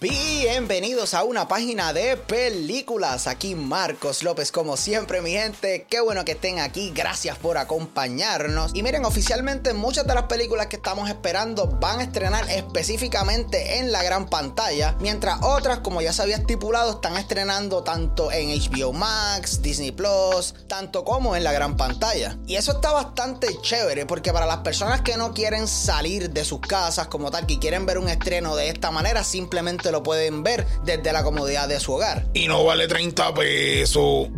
Be Bienvenidos a una página de películas. Aquí Marcos López, como siempre, mi gente. Qué bueno que estén aquí. Gracias por acompañarnos. Y miren, oficialmente muchas de las películas que estamos esperando van a estrenar específicamente en la gran pantalla, mientras otras, como ya se había estipulado, están estrenando tanto en HBO Max, Disney Plus, tanto como en la gran pantalla. Y eso está bastante chévere porque para las personas que no quieren salir de sus casas como tal, que quieren ver un estreno de esta manera, simplemente lo pueden ver desde la comodidad de su hogar. Y no vale 30 pesos.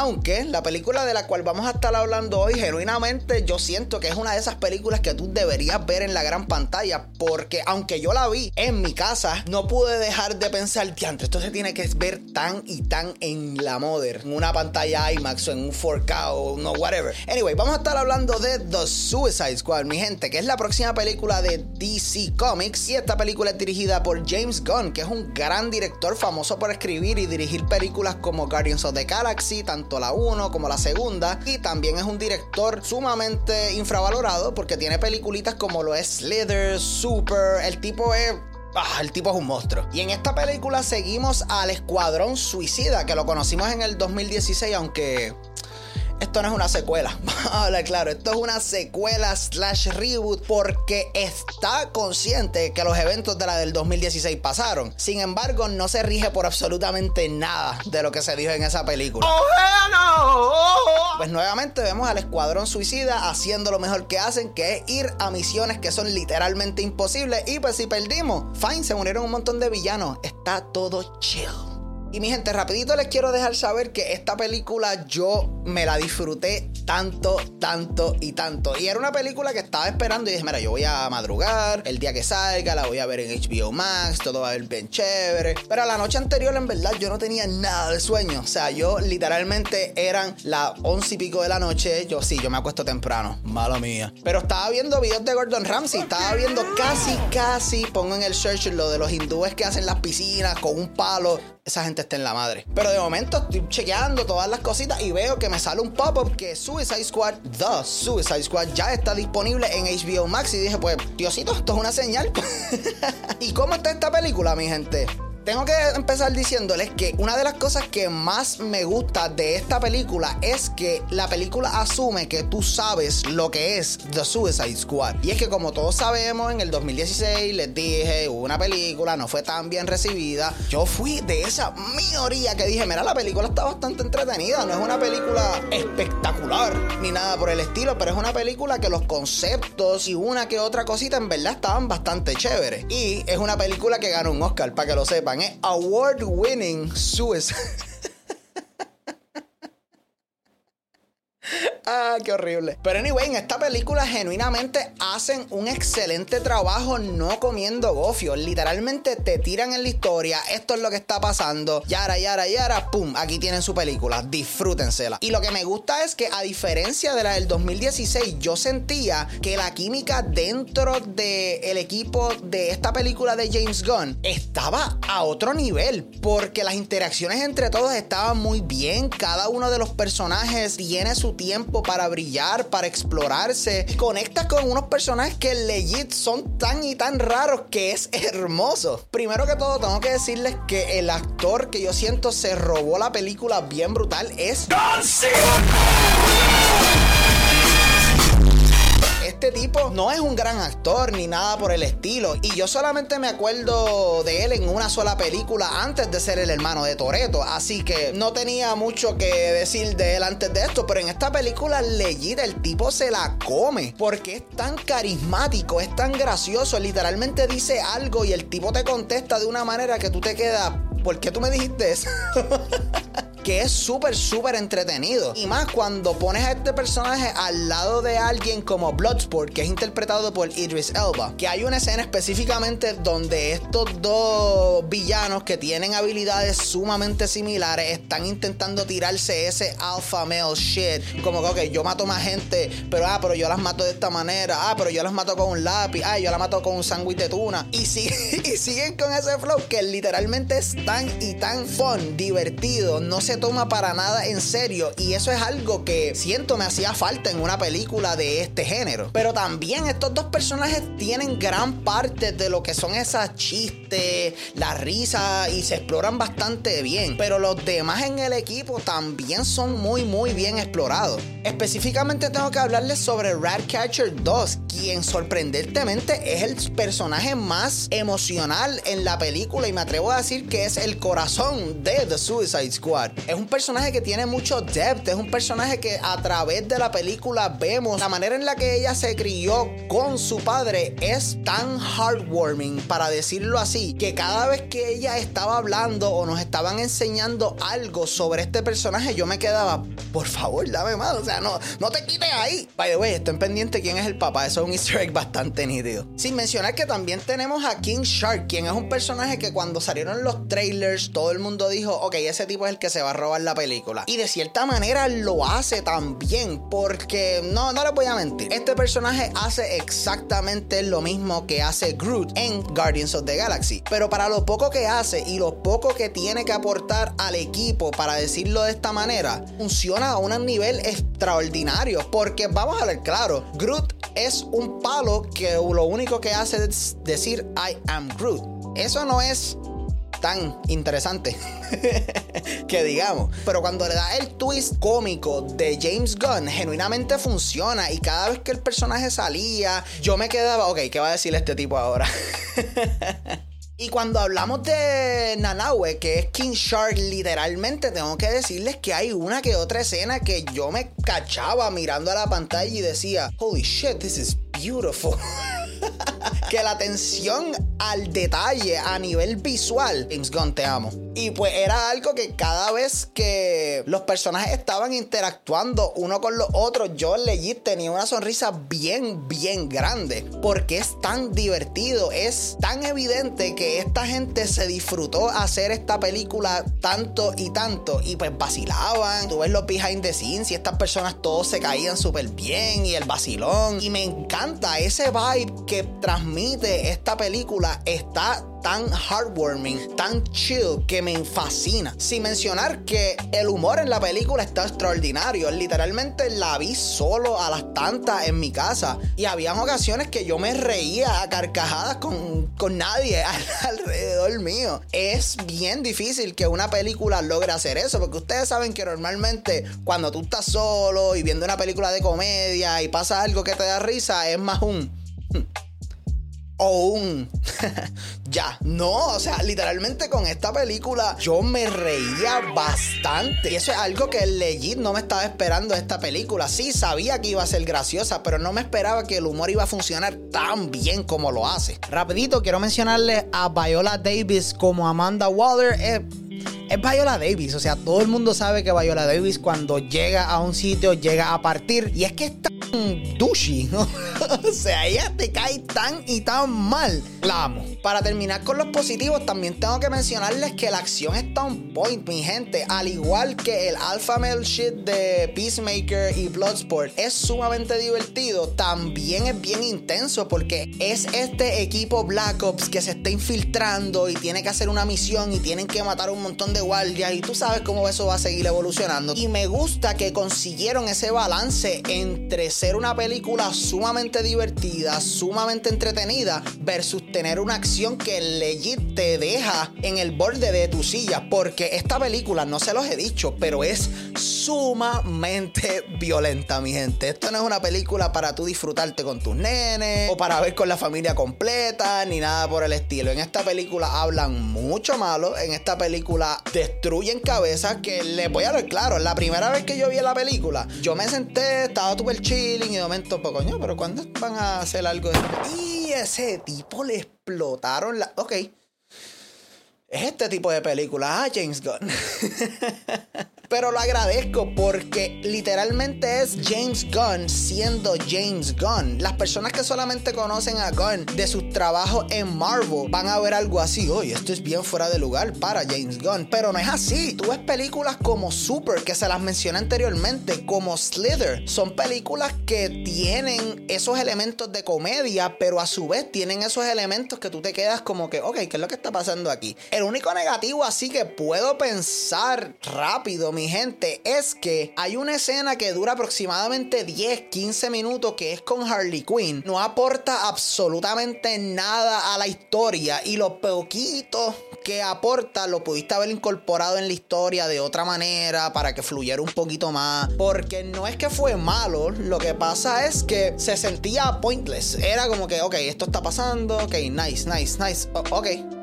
Aunque la película de la cual vamos a estar hablando hoy, genuinamente yo siento que es una de esas películas que tú deberías ver en la gran pantalla. Porque aunque yo la vi en mi casa, no pude dejar de pensar, diantre, esto se tiene que ver tan y tan en la Mother, en una pantalla IMAX o en un 4K o no, whatever. Anyway, vamos a estar hablando de The Suicide Squad, mi gente, que es la próxima película de DC Comics. Y esta película es dirigida por James Gunn, que es un gran director famoso por escribir y dirigir películas como Guardians of the Galaxy, tanto la 1 como la segunda. Y también es un director sumamente infravalorado porque tiene peliculitas como lo es Slither, Super. El tipo es Ah, el tipo es un monstruo. Y en esta película seguimos al Escuadrón Suicida, que lo conocimos en el 2016, aunque esto no es una secuela. Vale, claro, esto es una secuela slash reboot porque está consciente que los eventos de la del 2016 pasaron. Sin embargo, no se rige por absolutamente nada de lo que se dijo en esa película. ¡Oh, Pues nuevamente vemos al escuadrón suicida haciendo lo mejor que hacen, que es ir a misiones que son literalmente imposibles. Y pues si perdimos, fine, se unieron un montón de villanos. Está todo chill. Y mi gente, rapidito les quiero dejar saber que esta película yo me la disfruté tanto, tanto y tanto. Y era una película que estaba esperando y dije, mira, yo voy a madrugar el día que salga, la voy a ver en HBO Max, todo va a ver bien chévere. Pero la noche anterior, en verdad, yo no tenía nada de sueño. O sea, yo literalmente eran las once y pico de la noche. Yo sí, yo me acuesto temprano. Mala mía. Pero estaba viendo videos de Gordon Ramsay. Estaba viendo casi, casi, pongo en el search lo de los hindúes que hacen las piscinas con un palo esa gente está en la madre. Pero de momento estoy chequeando todas las cositas y veo que me sale un pop-up que Suicide Squad, The Suicide Squad, ya está disponible en HBO Max. Y dije, pues, Diosito, esto es una señal. ¿Y cómo está esta película, mi gente? Tengo que empezar diciéndoles que una de las cosas que más me gusta de esta película es que la película asume que tú sabes lo que es The Suicide Squad. Y es que como todos sabemos, en el 2016 les dije, hubo una película, no fue tan bien recibida. Yo fui de esa minoría que dije, mira, la película está bastante entretenida, no es una película espectacular ni nada por el estilo, pero es una película que los conceptos y una que otra cosita en verdad estaban bastante chéveres. Y es una película que ganó un Oscar, para que lo sepan es Award Winning Suicide. Ah, qué horrible. Pero anyway, en esta película genuinamente hacen un excelente trabajo no comiendo gofios. Literalmente te tiran en la historia. Esto es lo que está pasando. Yara, yara, yara. Pum. Aquí tienen su película. Disfrútensela. Y lo que me gusta es que a diferencia de la del 2016, yo sentía que la química dentro del equipo de esta película de James Gunn estaba a otro nivel. Porque las interacciones entre todos estaban muy bien. Cada uno de los personajes tiene su tiempo para brillar, para explorarse. Conectas con unos personajes que legit son tan y tan raros que es hermoso. Primero que todo, tengo que decirles que el actor que yo siento se robó la película bien brutal es este tipo no es un gran actor ni nada por el estilo. Y yo solamente me acuerdo de él en una sola película antes de ser el hermano de Toreto. Así que no tenía mucho que decir de él antes de esto. Pero en esta película, leyida, el tipo se la come. Porque es tan carismático, es tan gracioso. Literalmente dice algo y el tipo te contesta de una manera que tú te quedas. ¿Por qué tú me dijiste eso? que es súper, súper entretenido. Y más cuando pones a este personaje al lado de alguien como Bloodsport, que es interpretado por Idris Elba. Que hay una escena específicamente donde estos dos villanos que tienen habilidades sumamente similares están intentando tirarse ese alpha male shit. Como que, yo mato más gente, pero ah, pero yo las mato de esta manera. Ah, pero yo las mato con un lápiz. Ah, yo las mato con un sándwich de tuna. Y, si, y siguen con ese flow que literalmente es tan y tan fun, divertido. No se se toma para nada en serio y eso es algo que siento me hacía falta en una película de este género. Pero también estos dos personajes tienen gran parte de lo que son esas chistes, la risa y se exploran bastante bien. Pero los demás en el equipo también son muy muy bien explorados. Específicamente tengo que hablarles sobre Ratcatcher 2, quien sorprendentemente es el personaje más emocional en la película y me atrevo a decir que es el corazón de The Suicide Squad. Es un personaje que tiene mucho depth, es un personaje que a través de la película vemos la manera en la que ella se crió con su padre es tan heartwarming, para decirlo así, que cada vez que ella estaba hablando o nos estaban enseñando algo sobre este personaje, yo me quedaba, por favor, dame más, o sea, no, no te quites ahí. By the way, estén pendiente quién es el papá, un easter egg bastante nítido. Sin mencionar que también tenemos a King Shark, quien es un personaje que cuando salieron los trailers, todo el mundo dijo, ok, ese tipo es el que se va a robar la película. Y de cierta manera lo hace también, porque no, no les voy a mentir, este personaje hace exactamente lo mismo que hace Groot en Guardians of the Galaxy. Pero para lo poco que hace y lo poco que tiene que aportar al equipo, para decirlo de esta manera, funciona a un nivel extraordinario. Porque vamos a ver claro, Groot es un palo que lo único que hace es decir I am Groot. Eso no es tan interesante que digamos. Pero cuando le da el twist cómico de James Gunn, genuinamente funciona. Y cada vez que el personaje salía, yo me quedaba, ok, ¿qué va a decir este tipo ahora? Y cuando hablamos de Nanawe, que es King Shark, literalmente tengo que decirles que hay una que otra escena que yo me cachaba mirando a la pantalla y decía, holy shit, this is beautiful. que la atención al detalle a nivel visual, James Gunn, te amo. Y pues era algo que cada vez que los personajes estaban interactuando uno con los otros, yo legit tenía una sonrisa bien, bien grande. Porque es tan divertido, es tan evidente que esta gente se disfrutó hacer esta película tanto y tanto. Y pues vacilaban, tú ves los behind the scenes y estas personas todos se caían súper bien y el vacilón. Y me encanta ese vibe que transmite esta película. Está tan heartwarming, tan chill, que me fascina. Sin mencionar que el humor en la película está extraordinario. Literalmente la vi solo a las tantas en mi casa. Y habían ocasiones que yo me reía a carcajadas con, con nadie alrededor mío. Es bien difícil que una película logre hacer eso. Porque ustedes saben que normalmente cuando tú estás solo y viendo una película de comedia y pasa algo que te da risa, es más un o un ya. No, o sea, literalmente con esta película yo me reía bastante. Y eso es algo que legit no me estaba esperando esta película. Sí, sabía que iba a ser graciosa, pero no me esperaba que el humor iba a funcionar tan bien como lo hace. Rapidito, quiero mencionarle a Viola Davis como Amanda Waller. Eh, es Viola Davis. O sea, todo el mundo sabe que Viola Davis cuando llega a un sitio llega a partir. Y es que está douchey, ¿no? o sea, ella te cae tan y tan mal. La amo. Para terminar con los positivos, también tengo que mencionarles que la acción está on point, mi gente. Al igual que el Alpha Male shit de Peacemaker y Bloodsport es sumamente divertido, también es bien intenso porque es este equipo Black Ops que se está infiltrando y tiene que hacer una misión y tienen que matar un montón de guardias y tú sabes cómo eso va a seguir evolucionando. Y me gusta que consiguieron ese balance entre ser una película sumamente divertida, sumamente entretenida, versus tener una acción que legit te deja en el borde de tu silla. Porque esta película, no se los he dicho, pero es sumamente violenta, mi gente. Esto no es una película para tú disfrutarte con tus nenes o para ver con la familia completa, ni nada por el estilo. En esta película hablan mucho malo. En esta película destruyen cabezas que les voy a dar claro. La primera vez que yo vi la película, yo me senté, estaba super chill y de momento, pues coño, pero ¿cuándo van a hacer algo de Y ese tipo le explotaron la. Ok. Es este tipo de película. Ah, James Gunn. Pero lo agradezco porque literalmente es James Gunn siendo James Gunn. Las personas que solamente conocen a Gunn de sus trabajos en Marvel van a ver algo así. Oye, esto es bien fuera de lugar para James Gunn. Pero no es así. Tú ves películas como Super, que se las mencioné anteriormente, como Slither. Son películas que tienen esos elementos de comedia, pero a su vez tienen esos elementos que tú te quedas como que, ok, ¿qué es lo que está pasando aquí? El único negativo así que puedo pensar rápido, mi gente, es que hay una escena que dura aproximadamente 10, 15 minutos que es con Harley Quinn. No aporta absolutamente nada a la historia y lo poquito que aporta lo pudiste haber incorporado en la historia de otra manera para que fluyera un poquito más. Porque no es que fue malo, lo que pasa es que se sentía pointless. Era como que, ok, esto está pasando, ok, nice, nice, nice, ok.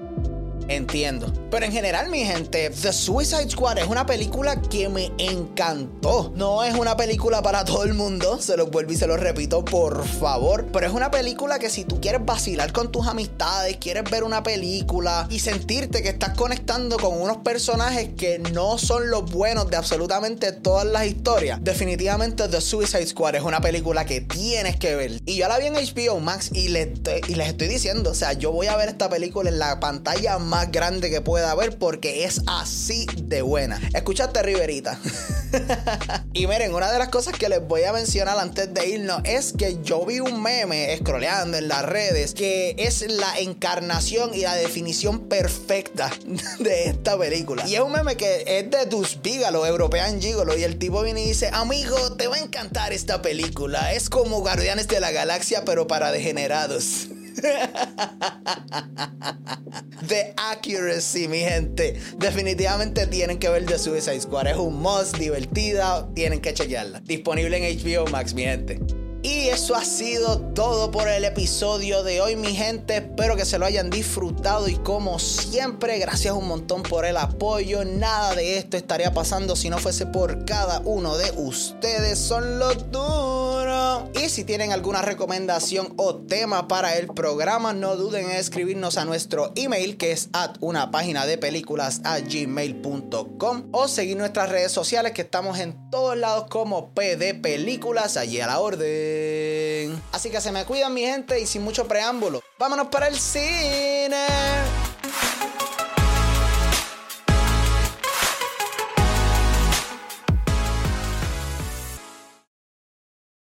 Entiendo. Pero en general, mi gente, The Suicide Squad es una película que me encantó. No es una película para todo el mundo, se lo vuelvo y se lo repito, por favor. Pero es una película que si tú quieres vacilar con tus amistades, quieres ver una película y sentirte que estás conectando con unos personajes que no son los buenos de absolutamente todas las historias, definitivamente The Suicide Squad es una película que tienes que ver. Y yo la vi en HBO Max y, les estoy diciendo, o sea, yo voy a ver esta película en la pantalla más más grande que pueda haber porque es así de buena. Escuchaste, Riverita. y miren, una de las cosas que les voy a mencionar antes de irnos es que yo vi un meme scrolleando en las redes que es la encarnación y la definición perfecta de esta película. Y es un meme que es de tus Bigalo, European Gigolo. Y el tipo viene y dice: Amigo, te va a encantar esta película. Es como Guardianes de la Galaxia, pero para degenerados. The accuracy, mi gente. Definitivamente tienen que ver The Suicide Squad. Es un must, divertida. Tienen que chequearla. Disponible en HBO Max, mi gente. Y eso ha sido todo por el episodio de hoy, mi gente. Espero que se lo hayan disfrutado y como siempre, gracias un montón por el apoyo. Nada de esto estaría pasando si no fuese por cada uno de ustedes. Son los Y si tienen alguna recomendación o tema para el programa, no duden en escribirnos a nuestro email que es at una página de películas a gmail.com o seguir nuestras redes sociales que estamos en todos lados como PD Películas, allí a la orden. Así que se me cuidan mi gente y sin mucho preámbulo, vámonos para el cine.